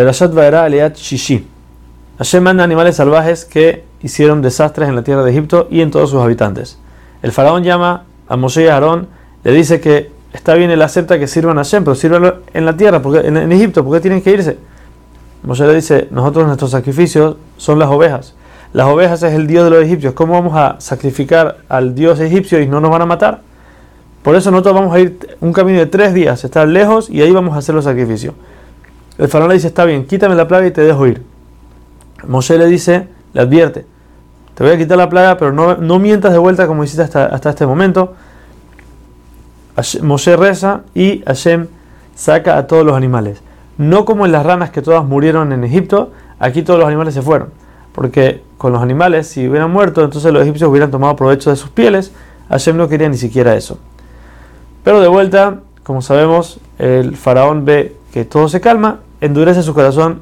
Perashat Vaera Aliat Shishi. Hashem manda animales salvajes que hicieron desastres en la tierra de Egipto y en todos sus habitantes. El faraón llama a Moshe y a Aarón, le dice que está bien, él acepta que sirvan a Hashem, pero sirvan en la tierra, porque, en, en Egipto, ¿por qué tienen que irse? Moshe le dice, nosotros nuestros sacrificios son las ovejas. Las ovejas es el dios de los egipcios. ¿Cómo vamos a sacrificar al dios egipcio y no nos van a matar? Por eso nosotros vamos a ir un camino de tres días, estar lejos y ahí vamos a hacer los sacrificios. El faraón le dice, está bien, quítame la plaga y te dejo ir. Moshe le dice, le advierte, te voy a quitar la plaga, pero no, no mientas de vuelta como hiciste hasta, hasta este momento. Moshe reza y Hashem saca a todos los animales. No como en las ranas que todas murieron en Egipto, aquí todos los animales se fueron. Porque con los animales, si hubieran muerto, entonces los egipcios hubieran tomado provecho de sus pieles. Hashem no quería ni siquiera eso. Pero de vuelta, como sabemos, el faraón ve que todo se calma, endurece su corazón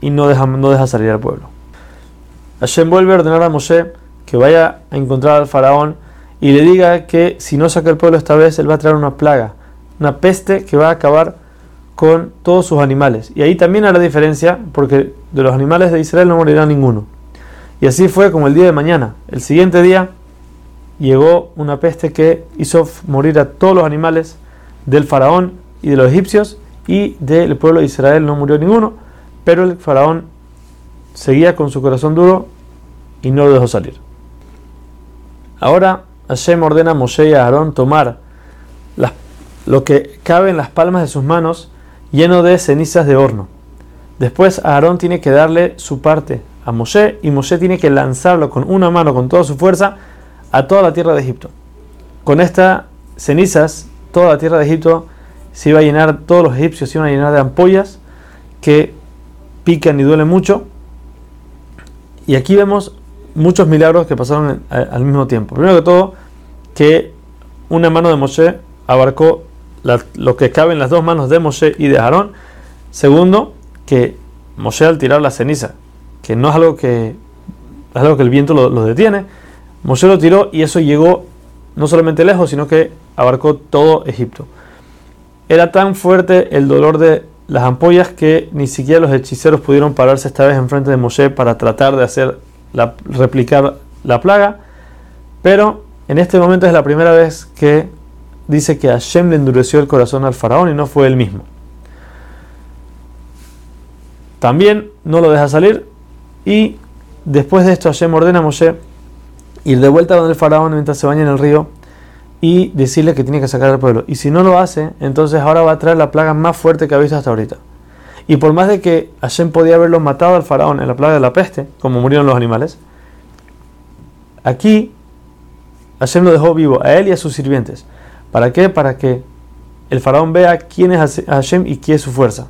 y no deja, no deja salir al pueblo. Hashem vuelve a ordenar a Moshe que vaya a encontrar al faraón y le diga que si no saca el pueblo esta vez, él va a traer una plaga, una peste que va a acabar con todos sus animales. Y ahí también hará diferencia, porque de los animales de Israel no morirá ninguno. Y así fue como el día de mañana. El siguiente día llegó una peste que hizo morir a todos los animales del faraón y de los egipcios, y del pueblo de Israel no murió ninguno, pero el faraón seguía con su corazón duro y no lo dejó salir. Ahora Hashem ordena a Moshe y a Aarón tomar lo que cabe en las palmas de sus manos lleno de cenizas de horno. Después Aarón tiene que darle su parte a Moshe y Moshe tiene que lanzarlo con una mano, con toda su fuerza, a toda la tierra de Egipto. Con estas cenizas, toda la tierra de Egipto se iba a llenar, todos los egipcios se iban a llenar de ampollas que pican y duelen mucho. Y aquí vemos muchos milagros que pasaron al mismo tiempo. Primero que todo, que una mano de Moshe abarcó lo que cabe en las dos manos de Moshe y de Aarón. Segundo, que Moshe al tirar la ceniza, que no es algo que, es algo que el viento lo, detiene, Moshe lo tiró y eso llegó no solamente lejos, sino que abarcó todo Egipto. Era tan fuerte el dolor de las ampollas que ni siquiera los hechiceros pudieron pararse esta vez enfrente de Moshe para tratar de hacer replicar la plaga. Pero en este momento es la primera vez que dice que Hashem le endureció el corazón al faraón y no fue él mismo. También no lo deja salir y después de esto Hashem ordena a Moshe ir de vuelta donde el faraón mientras se baña en el río y decirle que tiene que sacar al pueblo. Y si no lo hace, entonces ahora va a traer la plaga más fuerte que ha visto hasta ahorita. Y por más de que Hashem podía haberlo matado al faraón en la plaga de la peste, como murieron los animales, aquí Hashem lo dejó vivo a él y a sus sirvientes. ¿Para qué? Para que el faraón vea quién es Hashem y quién es su fuerza.